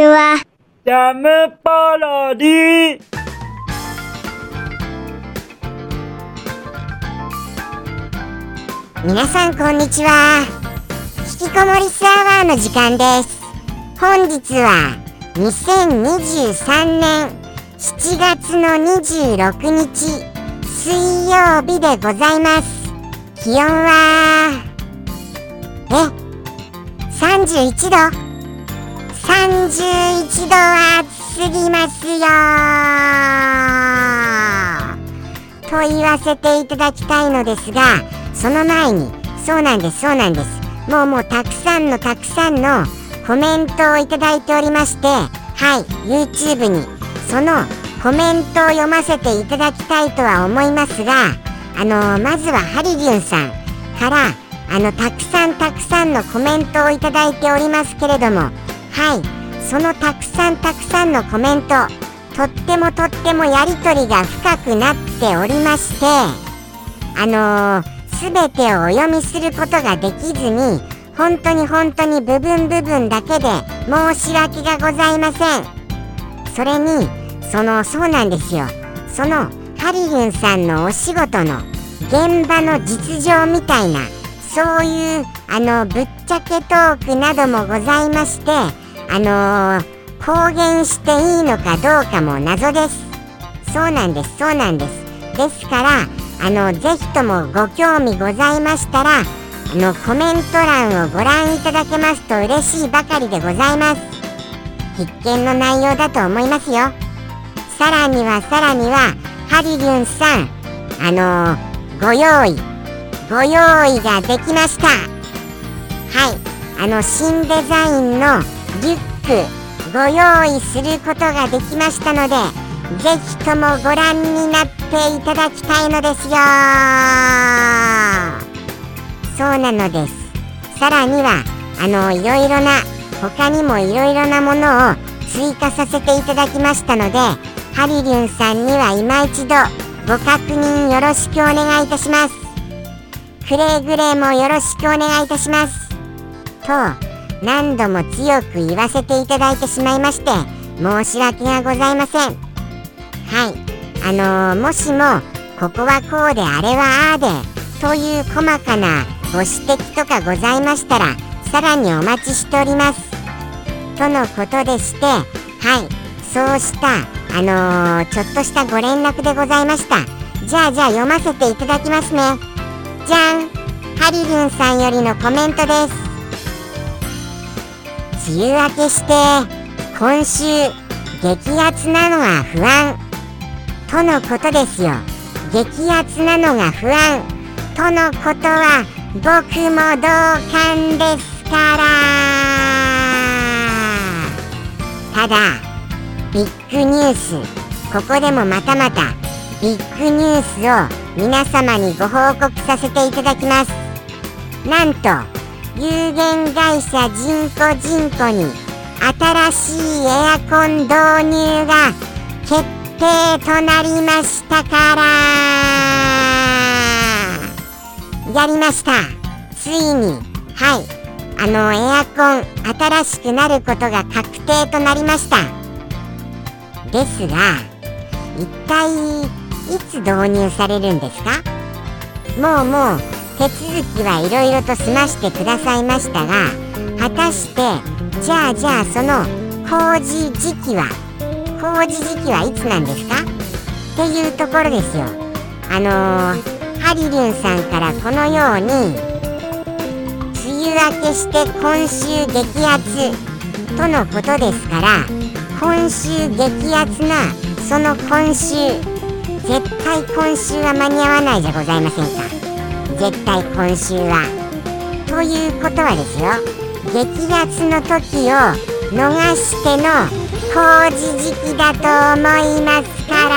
ちは。ジャムパロディ。皆さんこんにちは。引きこもりスアワーの時間です。本日は2023年7月の26日水曜日でございます。気温はえ？31度？31度は暑すぎますよと言わせていただきたいのですがその前にそうなんですそうなんです。もうもうたくさんのたくさんのコメントをいただいておりましてはい YouTube にそのコメントを読ませていただきたいとは思いますがあのー、まずはハリリュンさんからあのたくさんたくさんのコメントをいただいておりますけれどもはい。そのたくさんたくさんのコメントとってもとってもやり取りが深くなっておりましてあのー全てをお読みすることができずに本当に本当に部分部分だけで申し訳がございません。それにそのそうなんですよ。そのハリルンさんのお仕事の現場の実情みたいなそういうあのぶっちゃけトークなどもございましてあのー、公言していいのかどうかも謎です。そうなんですそうなんです。ですからあのぜひともご興味ございましたらあのコメント欄をご覧いただけますと嬉しいばかりでございます。必見の内容だと思いますよ。さらにはさらにはハリリュンさんあのー、ご用意ご用意ができました。はい。あの新デザインのリュックご用意することができましたのでぜひともご覧になっていただきたいのですよ。そうなのです。さらにはあのいろいろな他にもいろいろなものを追加させていただきましたのでハリリュンさんには今一度ご確認よろしくお願いいたします。くれぐれもよろしくお願いいたします。と何度も強く言わせていただいてしまいまして申し訳がございません。はい。あのー、もしもここはこうであれはああでという細かなご指摘とかございましたらさらにお待ちしております。とのことでしてはい。そうしたあのー、ちょっとしたご連絡でございました。じゃあじゃあ読ませていただきますね。じゃん。ハリリュンさんよりのコメントです。梅雨明けして今週激アツなのは不安。とのことですよ。激アツなのが不安。とのことは僕も同感ですから。ただビッグニュース。ここでもまたまたビッグニュースを皆様にご報告させていただきます。なんと有限会社人工人工に新しいエアコン導入が決定となりましたからやりました。ついに。はい。あのエアコン新しくなることが確定となりました。ですが一体いつ導入されるんですか？もうもう手続きはいろいろと済ましてくださいましたが果たしてじゃあじゃあその工事時期は工事時期はいつなんですか？っていうところですよ。あのー、ハリリュンさんからこのように梅雨明けして今週激アツとのことですから今週激アツなその今週絶対今週は間に合わないじゃございませんか。絶対今週は。ということはですよ。激アツの時を逃しての工事時期だと思いますから。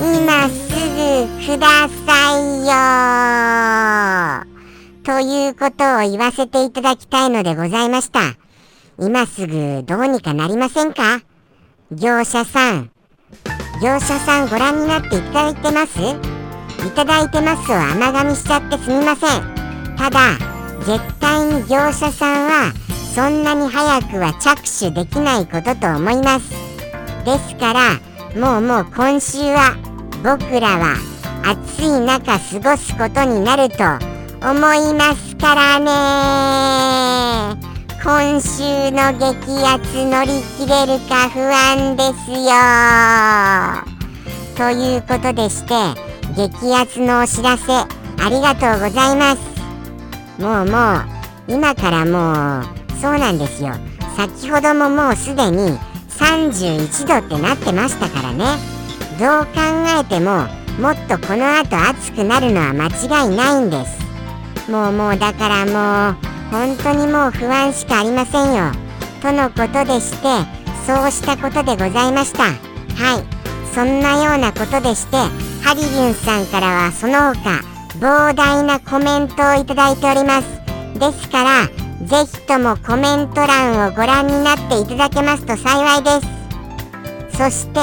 今すぐくださいよということを言わせていただきたいのでございました。今すぐどうにかなりませんか？業者さん。業者さんご覧になっていただいてます？いただいてます。を甘噛みしちゃってすみません。ただ絶対に業者さんはそんなに早くは着手できないことと思います。ですからもうもう今週は僕らは暑い中過ごすことになると思いますからね。今週の激アツ乗り切れるか不安ですよ。ということでして激アツのお知らせありがとうございます。もうもう今からもうそうなんですよ。先ほどももうすでに31度ってなってましたからね。どう考えてももっとこの後暑くなるのは間違いないんです。もうもうだからもう本当にもう不安しかありませんよ。とのことでしてそうしたことでございました。はい。そんなようなことでしてハリリュンさんからはその他膨大なコメントをいただいております。ですからぜひともコメント欄をご覧になっていただけますと幸いです。そして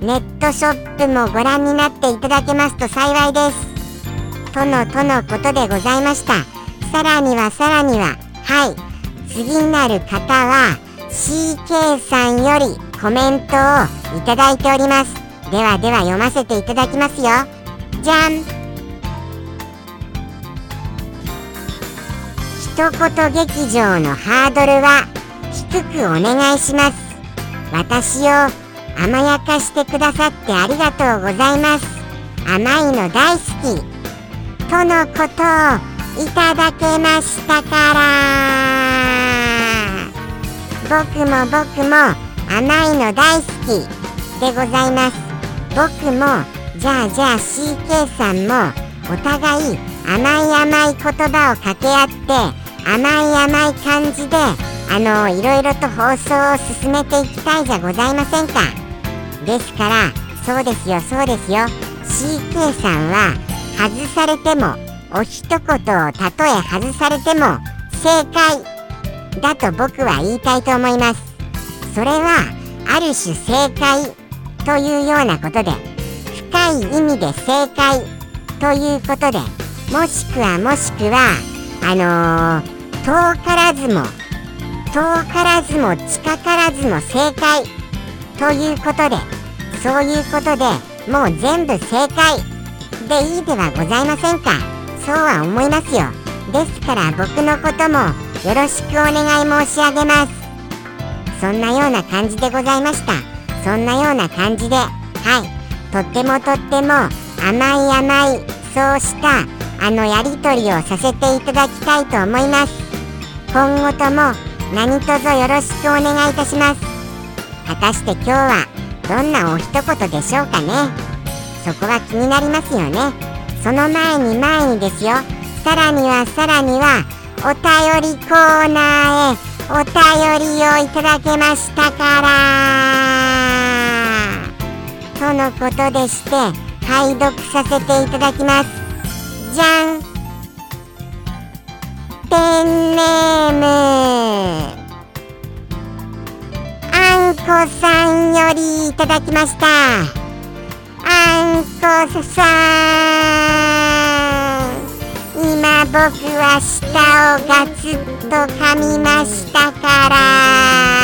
ネットショップもご覧になっていただけますと幸いです。とのとのことでございました。さらにはさらにははい。次なる方は CK さんよりコメントをいただいております。ではでは読ませていただきますよ。じゃん。一言劇場のハードルは低くお願いします。私を甘やかしてくださってありがとうございます。甘いの大好き。とのことをいただけましたから。僕も僕も甘いの大好きでございます。僕もじゃあじゃあ CK さんもお互い甘い甘い言葉を掛け合って甘い甘い感じであのいろいろと放送を進めていきたいじゃございませんか。ですからそうですよそうですよ。CK さんは外されてもお一言をたとえ外されても正解だと僕は言いたいと思います。それはある種正解というようなことで深い意味で正解ということでもしくはもしくはあのー、遠からずも遠からずも近からずも正解ということでそういうことでもう全部正解でいいではございませんか？そうは思いますよ。ですから僕のこともよろしくお願い申し上げます。そんなような感じでございました。そんなような感じで。はい。とってもとっても甘い甘いそうしたあのやり取りをさせていただきたいと思います。今後とも何卒よろしくお願いいたします。果たして今日はどんなお一言でしょうかね。そこは気になりますよね。その前に前にですよ。さらにはさらにはお便りコーナーへお便りをいただけましたから。とのことでして拝読させていただきます。じゃん。ペンネーム。あんこさんよりいただきました。あんこさん。今僕は舌をガツッと噛みましたから。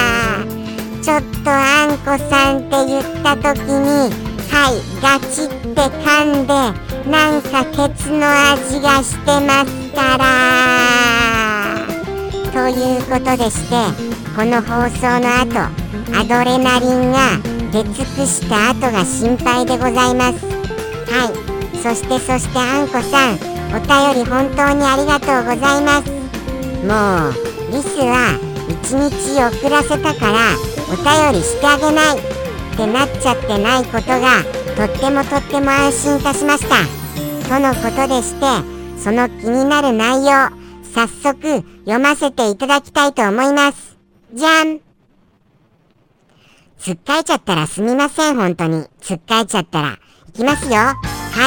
ちょっとあんこさんって言った時にはいガチって噛んでなんかケツの味がしてますから。ということでしてこの放送の後アドレナリンが出尽くした後が心配でございます。はい。そしてそしてあんこさんお便り本当にありがとうございます。もうリスは1日遅らせたからお便りしてあげないってなっちゃってないことがとってもとっても安心いたしましたとのことでしてその気になる内容早速読ませていただきたいと思いますじゃんつっかえちゃったらすみません、本当に。つっかえちゃったら。いきますよ。は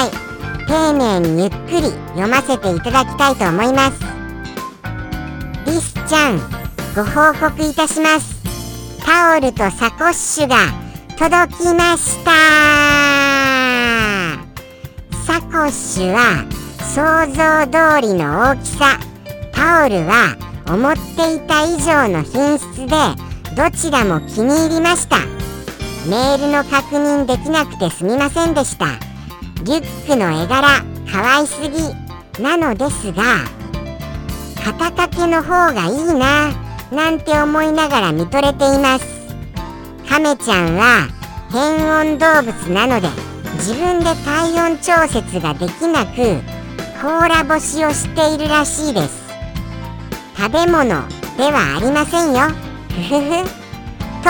い。丁寧にゆっくり読ませていただきたいと思います。リスちゃん、ご報告いたします。タオルとサコッシュが届きました。サコッシュは想像通りの大きさ。タオルは思っていた以上の品質でどちらも気に入りましたメールの確認できなくてすみませんでしたリュックの絵柄可愛すぎなのですが肩掛けの方がいいななんて思いながら見とれています。亀ちゃんは変温動物なので自分で体温調節ができなく甲羅干しをしているらしいです。食べ物ではありませんよ。ふふふ。と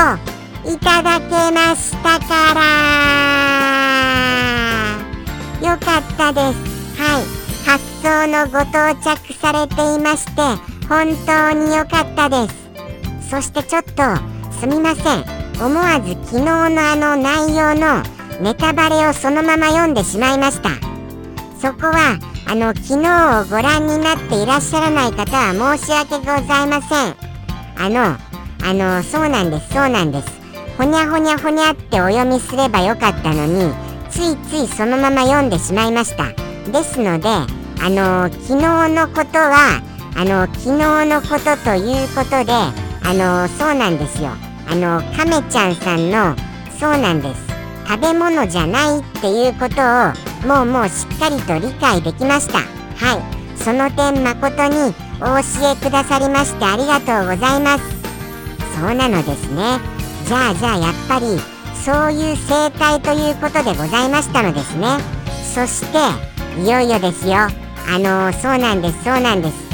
いただけましたから。よかったです。はい。発送のご到着されていまして本当に良かったです。そしてちょっとすみません。思わず昨日のあの内容のネタバレをそのまま読んでしまいました。そこはあの昨日をご覧になっていらっしゃらない方は申し訳ございません。あのあのそうなんですそうなんです。ほにゃほにゃほにゃってお読みすればよかったのについついそのまま読んでしまいました。ですのであの昨日のことはあの昨日のことということであのそうなんですよ。あの亀ちゃんさんのそうなんです。食べ物じゃないっていうことをもうもうしっかりと理解できました。はい。その点誠にお教えくださりましてありがとうございます。そうなのですね。じゃあじゃあやっぱりそういう生態ということでございましたのですね。そしていよいよですよ。あのー、そうなんですそうなんです。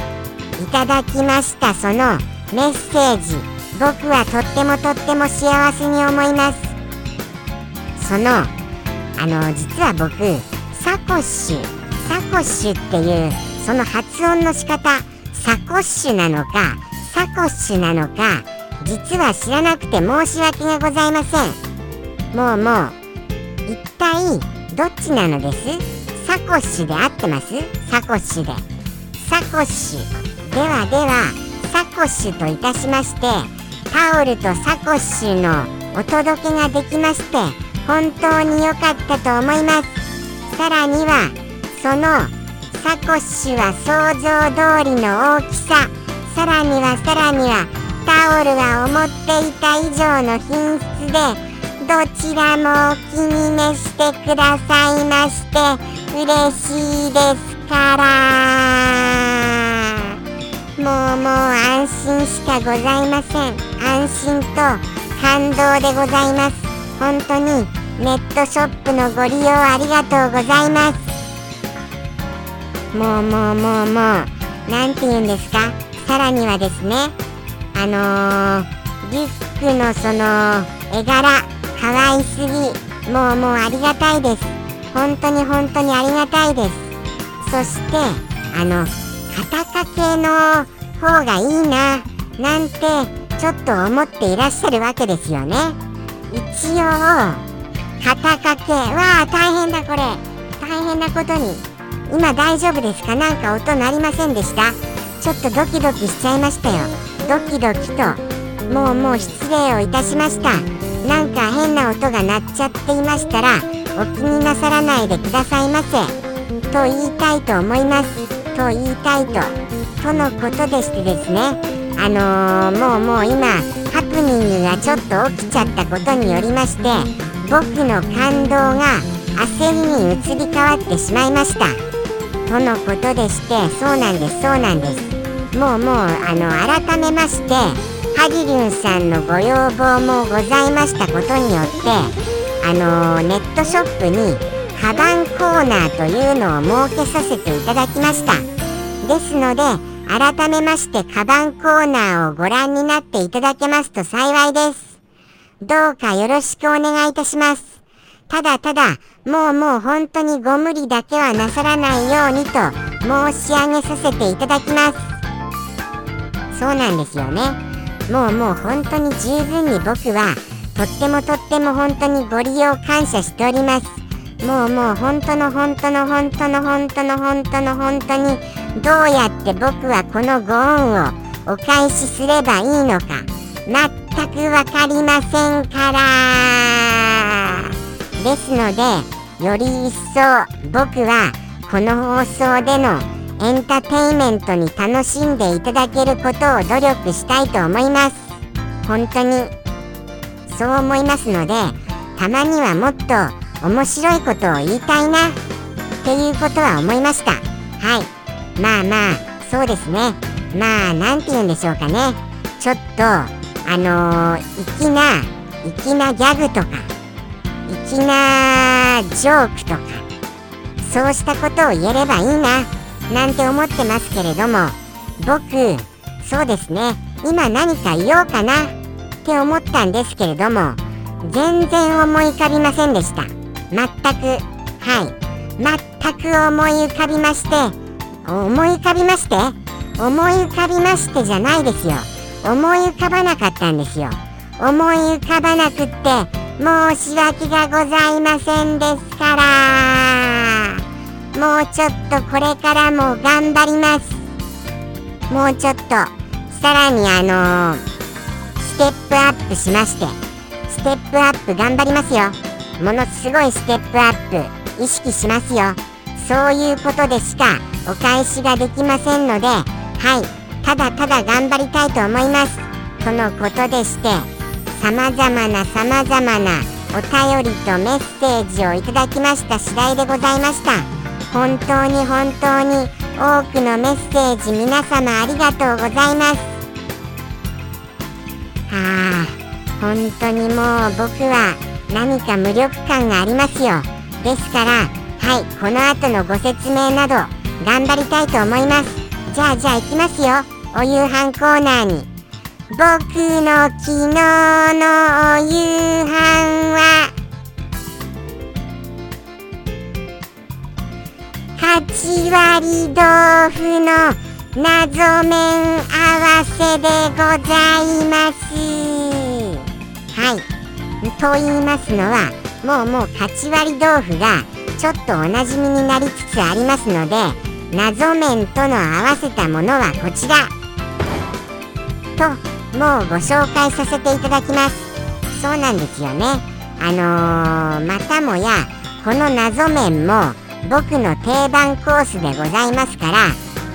いただきました。そのメッセージ。僕はとってもとっても幸せに思います。そのあの実は僕サコッシュサコッシュっていうその発音の仕方サコッシュなのかサコッシュなのか実は知らなくて申し訳がございません。もうもう一体どっちなのです？サコッシュで合ってます？サコッシュで。サコッシュ。ではではサコッシュといたしましてタオルとサコッシュのお届けができまして本当に良かったと思います。さらにはそのサコッシュは想像通りの大きさ。さらにはさらにはタオルが思っていた以上の品質でどちらもお気に召してくださいまして嬉しいですから。もうもう安心しかございません。安心と感動でございます。本当にネットショップのご利用ありがとうございます。もうもうもうもう。何て言うんですか？さらにはですねあのー、リュックのその絵柄可愛すぎ。もうもうありがたいです。本当に本当にありがたいです。そしてあの肩掛けの方がいいななんてちょっと思っていらっしゃるわけですよね。一応肩掛けわあ大変だこれ。大変なことに。今大丈夫ですか？なんか音鳴りませんでした？ちょっとドキドキしちゃいましたよ。ドキドキともうもう失礼をいたしました。なんか変な音が鳴っちゃっていましたらお気になさらないでくださいませ。と言いたいと思います。と言いたいととのことでしてですねあのー、もうもう今ハプニングがちょっと起きちゃったことによりまして僕の感動が焦りに移り変わってしまいました。とのことでしてそうなんですそうなんです。もうもうあの改めましてハギリュンさんのご要望もございましたことによってあのネットショップにカバンコーナーというのを設けさせていただきましたですので改めましてカバンコーナーをご覧になっていただけますと幸いです。どうかよろしくお願いいたします。ただただ、もうもう本当にご無理だけはなさらないようにと申し上げさせていただきます。そうなんですよね。もうもう本当に十分に僕はとってもとっても本当にご利用感謝しております。もうもう本当の本当の本当の本当の本当の本当にどうやって僕はこのご恩をお返しすればいいのか全く分かりませんからですのでより一層僕はこの放送でのエンターテインメントに楽しんでいただけることを努力したいと思います本当にそう思いますのでたまにはもっと面白いことを言いたいな。っていうことは思いました。はい。まあまあそうですね。まあ何て言うんでしょうかね。ちょっとあのー、粋な粋なギャグとか粋なジョークとかそうしたことを言えればいいななんて思ってますけれども僕そうですね。今何か言おうかなって思ったんですけれども全然思い浮かびませんでした。全くはい。全く思い浮かびまして思い浮かびまして思い浮かびましてじゃないですよ。思い浮かばなかったんですよ。思い浮かばなくって申し訳がございませんですから。もうちょっとこれからも頑張ります。もうちょっとさらにあのー、ステップアップしましてステップアップ頑張りますよ。ものすごいステップアップ意識しますよ。そういうことでしかお返しができませんのではい。ただただ頑張りたいと思います。とのことでしてさまざまなさまざまなお便りとメッセージをいただきました次第でございました。本当に本当に多くのメッセージ皆様ありがとうございます。はあ本当にもう僕は何か無力感がありますよ。ですからはいこの後のご説明など頑張りたいと思います。じゃあじゃあ行きますよ。お夕飯コーナーに。僕の昨日のお夕飯は8割豆腐の謎麺合わせでございます。と言いますのはもうもう8割豆腐がちょっとおなじみになりつつありますので謎麺との合わせたものはこちら。ともうご紹介させていただきます。そうなんですよね。あのー、またもやこの謎麺も僕の定番コースでございますから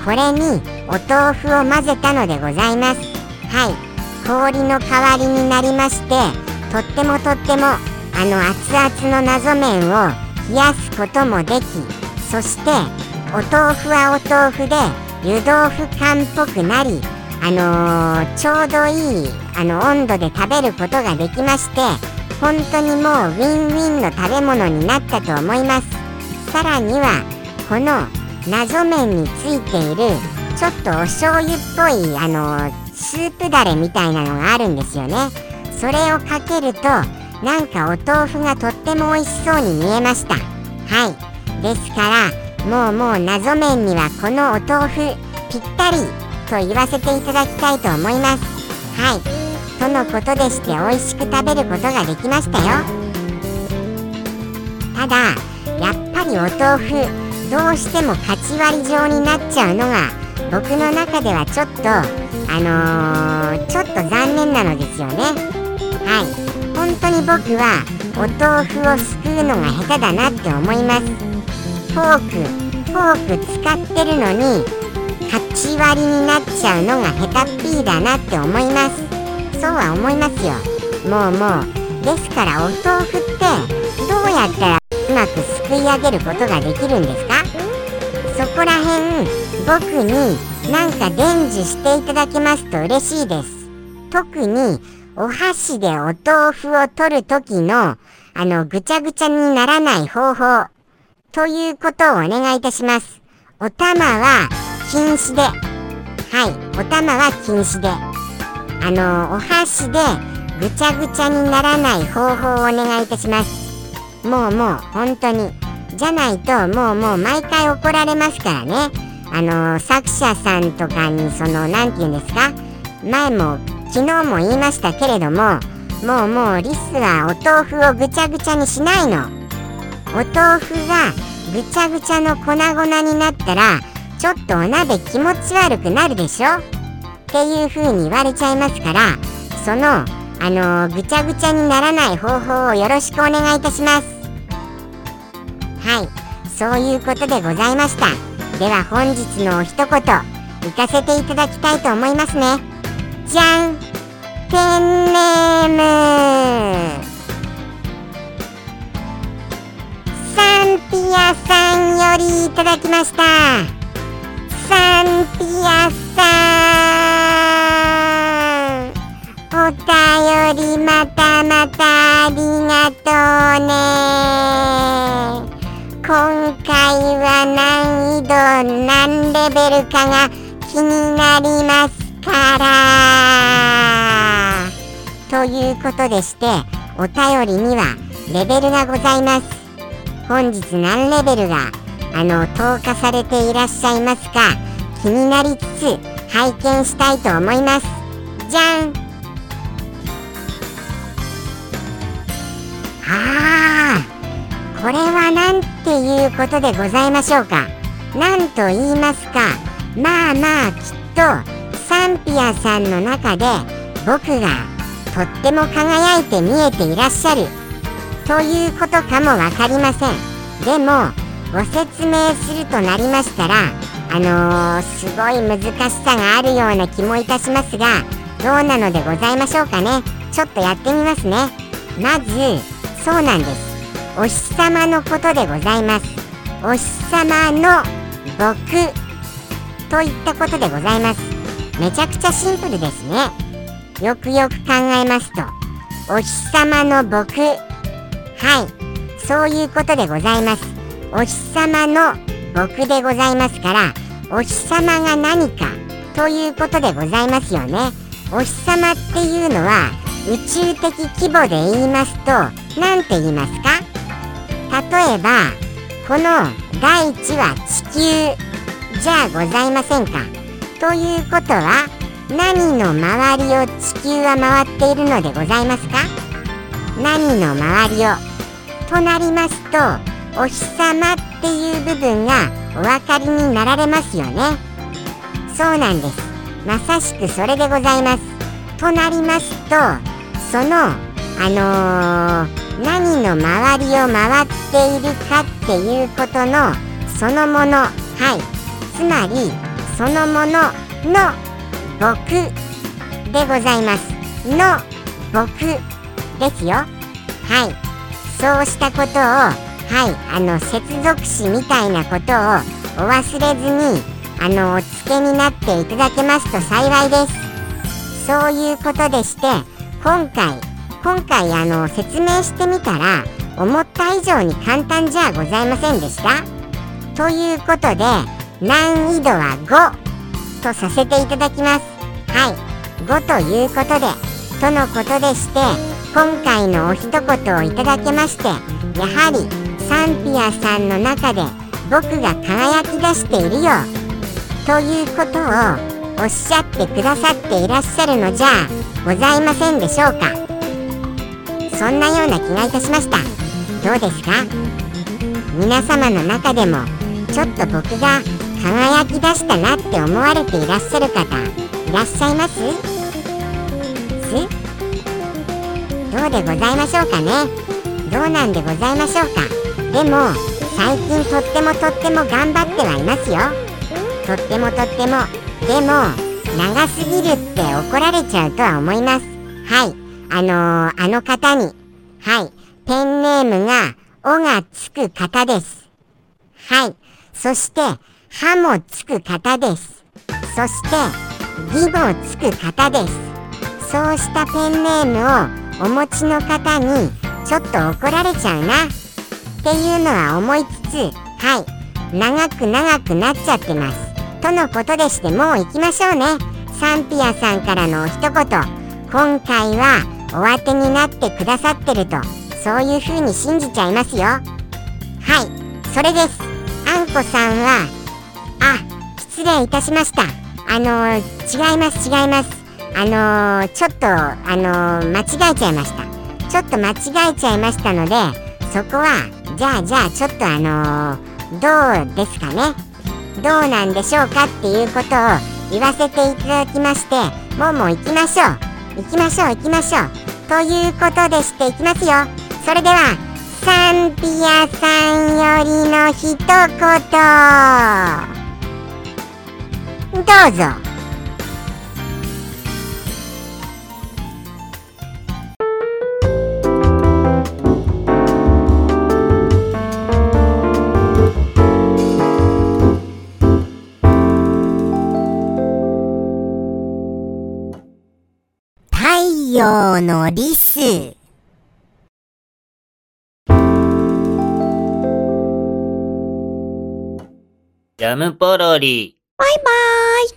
これにお豆腐を混ぜたのでございます。はい。氷の代わりになりましてとってもとってもあの熱々の謎麺を冷やすこともできそしてお豆腐はお豆腐で湯豆腐感っぽくなりあのー、ちょうどいいあの温度で食べることができまして本当にもうウィンウィンの食べ物になったと思います。さらにはこの謎麺についているちょっとお醤油っぽいあのスープだれみたいなのがあるんですよね。それをかけるとなんかお豆腐がとっても美味しそうに見えました。はい。ですからもうもう謎麺にはこのお豆腐ぴったりと言わせていただきたいと思います。はい。とのことでして美味しく食べることができましたよ。ただやっぱりお豆腐どうしても勝ち割り状になっちゃうのが僕の中ではちょっとあのー、ちょっと残念なのですよね。はい。本当に僕はお豆腐をすくうのが下手だなって思います。フォークフォーク使ってるのに勝ち割になっちゃうのが下手っぴーだなって思います。そうは思いますよ。もうもうですからお豆腐ってどうやったらうまくすくい上げることができるんですか？そこら辺僕になんか伝授していただけますと嬉しいです。特にお箸でお豆腐を取る時のあのぐちゃぐちゃにならない方法。ということをお願いいたします。お玉は禁止で。はい。お玉は禁止で。あのお箸でぐちゃぐちゃにならない方法をお願いいたします。もうもう本当に。じゃないともうもう毎回怒られますからね。あの、作者さんとかにその何て言うんですか？前も昨日も言いましたけれどももうもうリスはお豆腐をぐちゃぐちゃにしないの。お豆腐がぐちゃぐちゃの粉々になったらちょっとお鍋気持ち悪くなるでしょ？っていう風に言われちゃいますからそのあのー、ぐちゃぐちゃにならない方法をよろしくお願いいたします。はい。そういうことでございました。では本日のお一言行かせていただきたいと思いますね。じゃんペンネーム。サンピアさんよりいただきました。サンピアさんお便りまたまたありがとうね。今回は難易度何レベルかが気になります。からということでしてお便りにはレベルがございます。本日何レベルがあの投下されていらっしゃいますか。気になりつつ拝見したいと思います。じゃん。ああこれは何ていうことでございましょうか。何と言いますか。まあまあきっとサンピアさんの中で僕がとっても輝いて見えていらっしゃるということかも分かりません。でもご説明するとなりましたらあのー、すごい難しさがあるような気もいたしますがどうなのでございましょうかね。ちょっとやってみますね。まずそうなんです。お日様のことでございます。お日様の僕といったことでございます。めちゃくちゃシンプルですね。よくよく考えますとお日様の僕。はい。そういうことでございます。お日様の僕でございますからお日様が何かということでございますよね。お日様っていうのは宇宙的規模で言いますと何て言いますか？例えばこの大地は地球じゃあございませんか。ということは何の周りを地球は回っているのでございますか？何の周りをとなりますとお日様っていう部分がお分かりになられますよね。そうなんです。まさしくそれでございます。となりますとそのあのー何の周りを回っているかっていうことのそのもの。はい。つまりそのものの僕でございます。の僕ですよ。はい。そうしたことをはいあの接続詞みたいなことをお忘れずにあのお付けになっていただけますと幸いです。そういうことでして今回今回あの説明してみたら思った以上に簡単じゃございませんでした。ということで難易度は5とさせていただきます。はい。5ということでとのことでして今回のお一言をいただけましてやはりサンピアさんの中で僕が輝き出しているよということをおっしゃってくださっていらっしゃるのじゃございませんでしょうか。そんなような気がいたしました。どうですか？皆様の中でもちょっと僕が輝き出したなって思われていらっしゃる方いらっしゃいます？す？どうでございましょうかね？どうなんでございましょうか？でも最近とってもとっても頑張ってはいますよ。とってもとっても。でも長すぎるって怒られちゃうとは思います。はい。あのー、あの方に、はい、ペンネームが、おがつく方です。はい。そして、はもつく方です。そして、ぎもつく方です。そうしたペンネームをお持ちの方に、ちょっと怒られちゃうな。っていうのは思いつつ、はい。長く長くなっちゃってます。とのことでしてもう行きましょうね。サンピアさんからのお一言。今回は、お当てになってくださってるとそういう風に信じちゃいますよはいそれですあんこさんはあ失礼いたしました。あの、違います違います。あの、ちょっとあの、間違えちゃいました。ちょっと間違えちゃいましたのでそこはじゃあじゃあちょっとあのどうですかね？どうなんでしょうかっていうことを言わせていただきましてもうもう行きましょう。行きましょう行きましょう。ということでしていきますよ。それではサンピアさんよりの一言。どうぞ。太陽のリス。ジャムポロリ。バイバーイ。